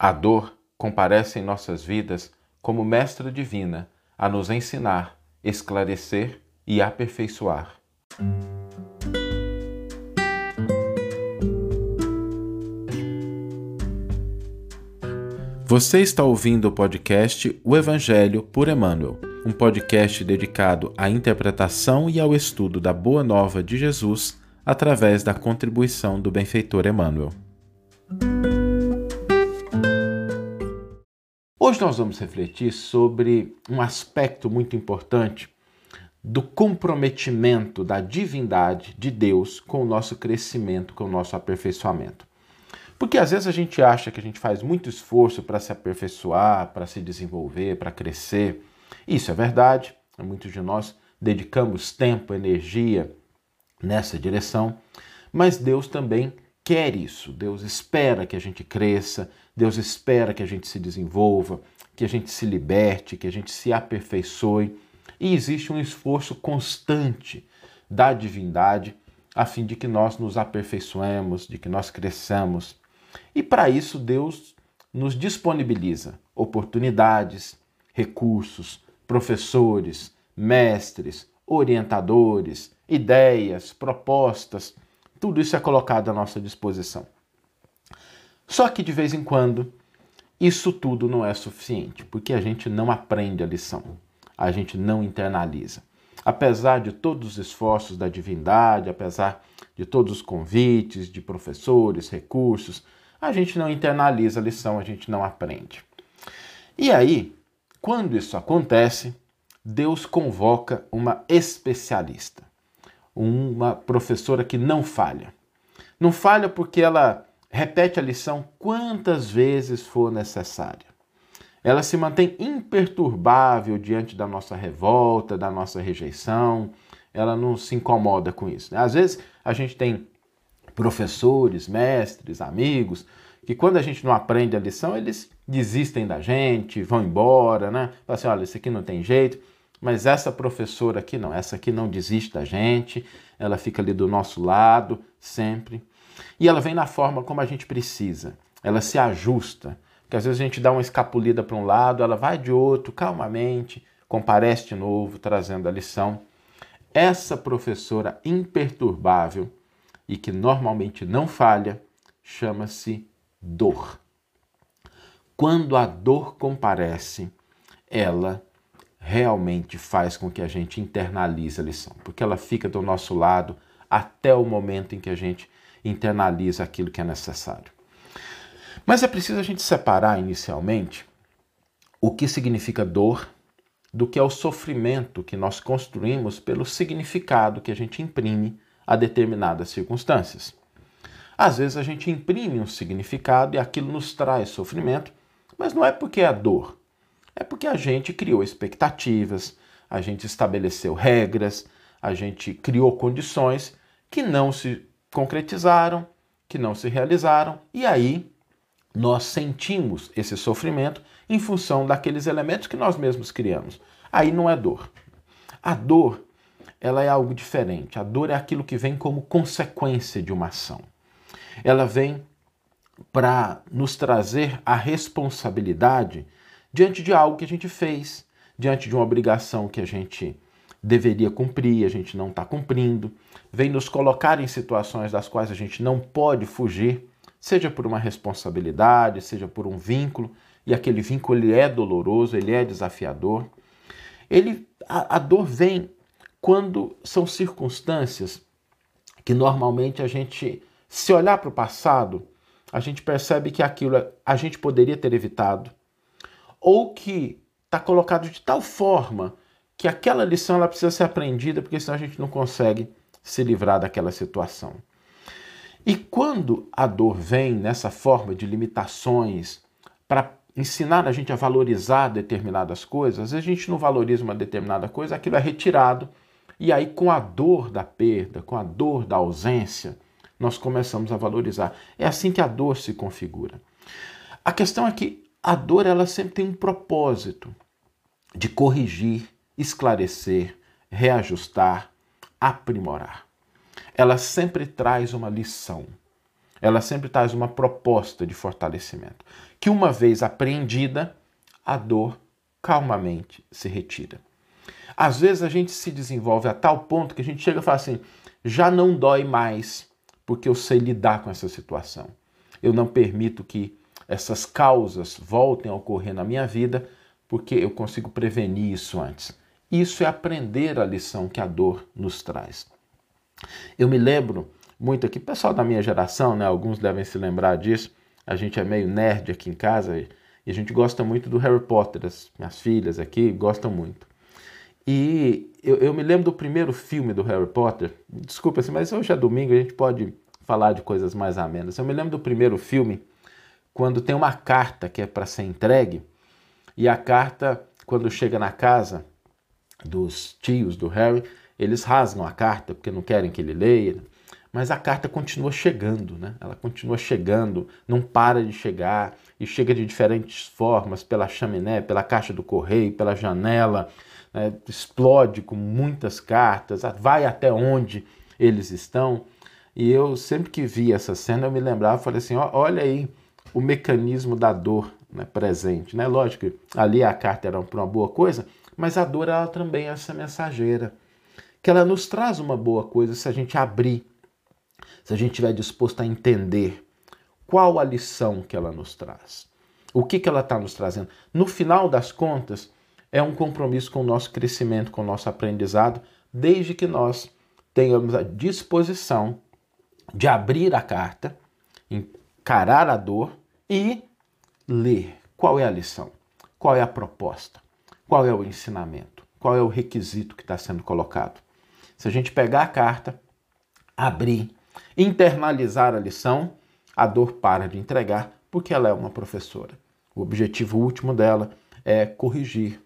A dor comparece em nossas vidas como mestra divina a nos ensinar, esclarecer e aperfeiçoar. Você está ouvindo o podcast O Evangelho por Emmanuel, um podcast dedicado à interpretação e ao estudo da Boa Nova de Jesus através da contribuição do benfeitor Emmanuel. Hoje nós vamos refletir sobre um aspecto muito importante do comprometimento da divindade de Deus com o nosso crescimento, com o nosso aperfeiçoamento. Porque às vezes a gente acha que a gente faz muito esforço para se aperfeiçoar, para se desenvolver, para crescer. Isso é verdade, muitos de nós dedicamos tempo, energia nessa direção, mas Deus também quer isso. Deus espera que a gente cresça, Deus espera que a gente se desenvolva, que a gente se liberte, que a gente se aperfeiçoe. E existe um esforço constante da divindade a fim de que nós nos aperfeiçoemos, de que nós cresçamos. E para isso, Deus nos disponibiliza oportunidades, recursos, professores, mestres, orientadores, ideias, propostas, tudo isso é colocado à nossa disposição. Só que de vez em quando, isso tudo não é suficiente, porque a gente não aprende a lição, a gente não internaliza. Apesar de todos os esforços da divindade, apesar de todos os convites de professores, recursos, a gente não internaliza a lição, a gente não aprende. E aí, quando isso acontece, Deus convoca uma especialista, uma professora que não falha. Não falha porque ela repete a lição quantas vezes for necessária. Ela se mantém imperturbável diante da nossa revolta, da nossa rejeição. Ela não se incomoda com isso. Né? Às vezes a gente tem professores, mestres, amigos, que quando a gente não aprende a lição, eles desistem da gente, vão embora, né? Falam assim, olha, isso aqui não tem jeito. Mas essa professora aqui não, essa aqui não desiste da gente, ela fica ali do nosso lado sempre. E ela vem na forma como a gente precisa. Ela se ajusta. Porque às vezes a gente dá uma escapulida para um lado, ela vai de outro, calmamente, comparece de novo, trazendo a lição. Essa professora imperturbável e que normalmente não falha, chama-se dor. Quando a dor comparece, ela realmente faz com que a gente internalize a lição, porque ela fica do nosso lado até o momento em que a gente internaliza aquilo que é necessário. Mas é preciso a gente separar inicialmente o que significa dor do que é o sofrimento que nós construímos pelo significado que a gente imprime a determinadas circunstâncias. Às vezes a gente imprime um significado e aquilo nos traz sofrimento, mas não é porque é dor, é porque a gente criou expectativas, a gente estabeleceu regras, a gente criou condições que não se concretizaram, que não se realizaram, e aí nós sentimos esse sofrimento em função daqueles elementos que nós mesmos criamos. Aí não é dor. A dor ela é algo diferente. A dor é aquilo que vem como consequência de uma ação. Ela vem para nos trazer a responsabilidade diante de algo que a gente fez, diante de uma obrigação que a gente deveria cumprir, a gente não está cumprindo, vem nos colocar em situações das quais a gente não pode fugir, seja por uma responsabilidade, seja por um vínculo, e aquele vínculo ele é doloroso, ele é desafiador. Ele, a, a dor vem quando são circunstâncias que normalmente a gente, se olhar para o passado, a gente percebe que aquilo a gente poderia ter evitado, ou que está colocado de tal forma que aquela lição ela precisa ser aprendida, porque senão a gente não consegue se livrar daquela situação. E quando a dor vem nessa forma de limitações para ensinar a gente a valorizar determinadas coisas, a gente não valoriza uma determinada coisa, aquilo é retirado e aí, com a dor da perda, com a dor da ausência, nós começamos a valorizar. É assim que a dor se configura. A questão é que a dor ela sempre tem um propósito de corrigir, esclarecer, reajustar, aprimorar. Ela sempre traz uma lição. ela sempre traz uma proposta de fortalecimento, que uma vez apreendida, a dor calmamente se retira. Às vezes a gente se desenvolve a tal ponto que a gente chega e fala assim: já não dói mais, porque eu sei lidar com essa situação. Eu não permito que essas causas voltem a ocorrer na minha vida, porque eu consigo prevenir isso antes. Isso é aprender a lição que a dor nos traz. Eu me lembro muito aqui, pessoal da minha geração, né, alguns devem se lembrar disso. A gente é meio nerd aqui em casa e a gente gosta muito do Harry Potter. As minhas filhas aqui gostam muito. E eu, eu me lembro do primeiro filme do Harry Potter. Desculpa, assim, mas hoje é domingo, a gente pode falar de coisas mais amenas. Eu me lembro do primeiro filme quando tem uma carta que é para ser entregue e a carta, quando chega na casa dos tios do Harry, eles rasgam a carta porque não querem que ele leia, mas a carta continua chegando, né? Ela continua chegando, não para de chegar e chega de diferentes formas, pela chaminé, pela caixa do correio, pela janela, né? explode com muitas cartas, vai até onde eles estão. E eu sempre que vi essa cena, eu me lembrava, falei assim, olha aí o mecanismo da dor né, presente. Né? Lógico ali a carta era para uma boa coisa, mas a dor ela também é essa mensageira, que ela nos traz uma boa coisa se a gente abrir, se a gente estiver disposto a entender qual a lição que ela nos traz. O que, que ela está nos trazendo? No final das contas, é um compromisso com o nosso crescimento, com o nosso aprendizado, desde que nós tenhamos a disposição de abrir a carta, encarar a dor e ler qual é a lição, qual é a proposta, qual é o ensinamento, qual é o requisito que está sendo colocado. Se a gente pegar a carta, abrir, internalizar a lição, a dor para de entregar porque ela é uma professora. O objetivo último dela é corrigir,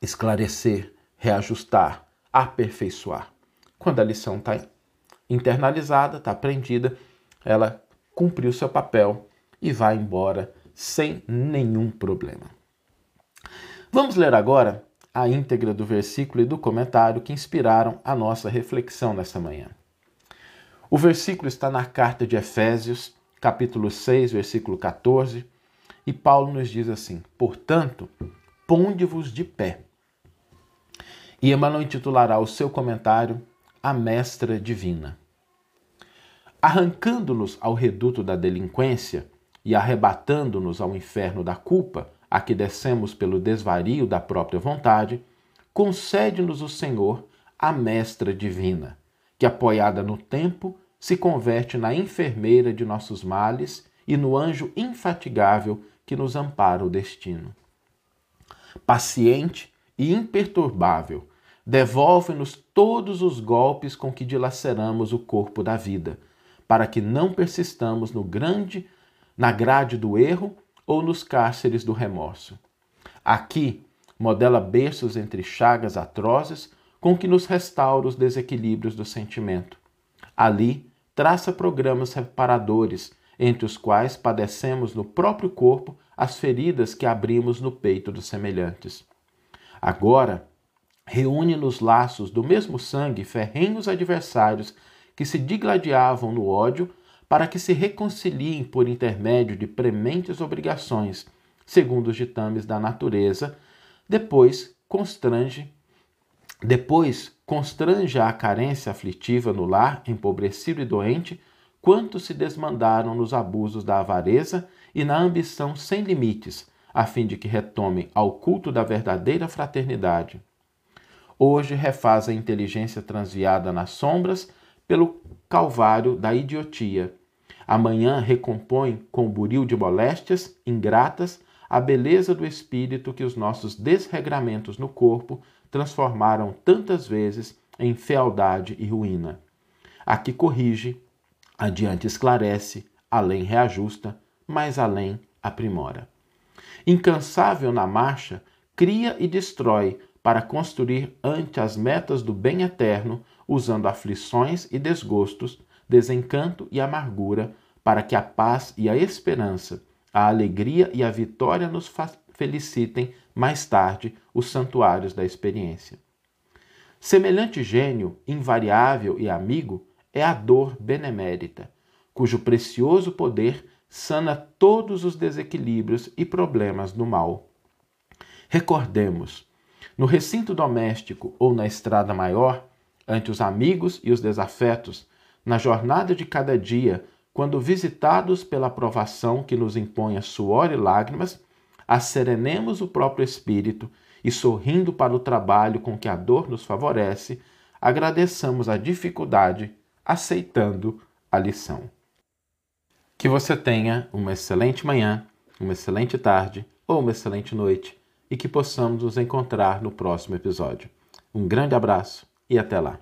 esclarecer, reajustar, aperfeiçoar. Quando a lição está internalizada, está aprendida, ela cumpriu seu papel e vai embora sem nenhum problema. Vamos ler agora a íntegra do versículo e do comentário que inspiraram a nossa reflexão nessa manhã. O versículo está na carta de Efésios, capítulo 6, versículo 14, e Paulo nos diz assim: Portanto, ponde-vos de pé. E Emmanuel intitulará o seu comentário A Mestra Divina. Arrancando-nos ao reduto da delinquência e arrebatando-nos ao inferno da culpa, a que descemos pelo desvario da própria vontade, concede-nos o Senhor a mestra divina, que, apoiada no tempo, se converte na enfermeira de nossos males e no anjo infatigável que nos ampara o destino. Paciente e imperturbável, devolve-nos todos os golpes com que dilaceramos o corpo da vida, para que não persistamos no grande na grade do erro ou nos cárceres do remorso. Aqui, modela berços entre chagas atrozes com que nos restaura os desequilíbrios do sentimento. Ali, traça programas reparadores, entre os quais padecemos no próprio corpo as feridas que abrimos no peito dos semelhantes. Agora, reúne nos laços do mesmo sangue ferrenhos adversários que se digladiavam no ódio para que se reconciliem por intermédio de prementes obrigações, segundo os ditames da natureza, depois constrange depois constrange a carência aflitiva no lar empobrecido e doente, quanto se desmandaram nos abusos da avareza e na ambição sem limites, a fim de que retomem ao culto da verdadeira fraternidade. Hoje refaz a inteligência transviada nas sombras pelo calvário da idiotia Amanhã recompõe com buril de moléstias ingratas a beleza do espírito que os nossos desregramentos no corpo transformaram tantas vezes em fealdade e ruína. Aqui corrige, adiante esclarece, além reajusta, mais além aprimora. Incansável na marcha, cria e destrói para construir ante as metas do bem eterno, usando aflições e desgostos desencanto e amargura, para que a paz e a esperança, a alegria e a vitória nos felicitem mais tarde os santuários da experiência. Semelhante gênio, invariável e amigo, é a dor benemérita, cujo precioso poder sana todos os desequilíbrios e problemas do mal. Recordemos, no recinto doméstico ou na estrada maior, ante os amigos e os desafetos, na jornada de cada dia, quando visitados pela provação que nos impõe a suor e lágrimas, asserenemos o próprio espírito e, sorrindo para o trabalho com que a dor nos favorece, agradeçamos a dificuldade, aceitando a lição. Que você tenha uma excelente manhã, uma excelente tarde ou uma excelente noite e que possamos nos encontrar no próximo episódio. Um grande abraço e até lá!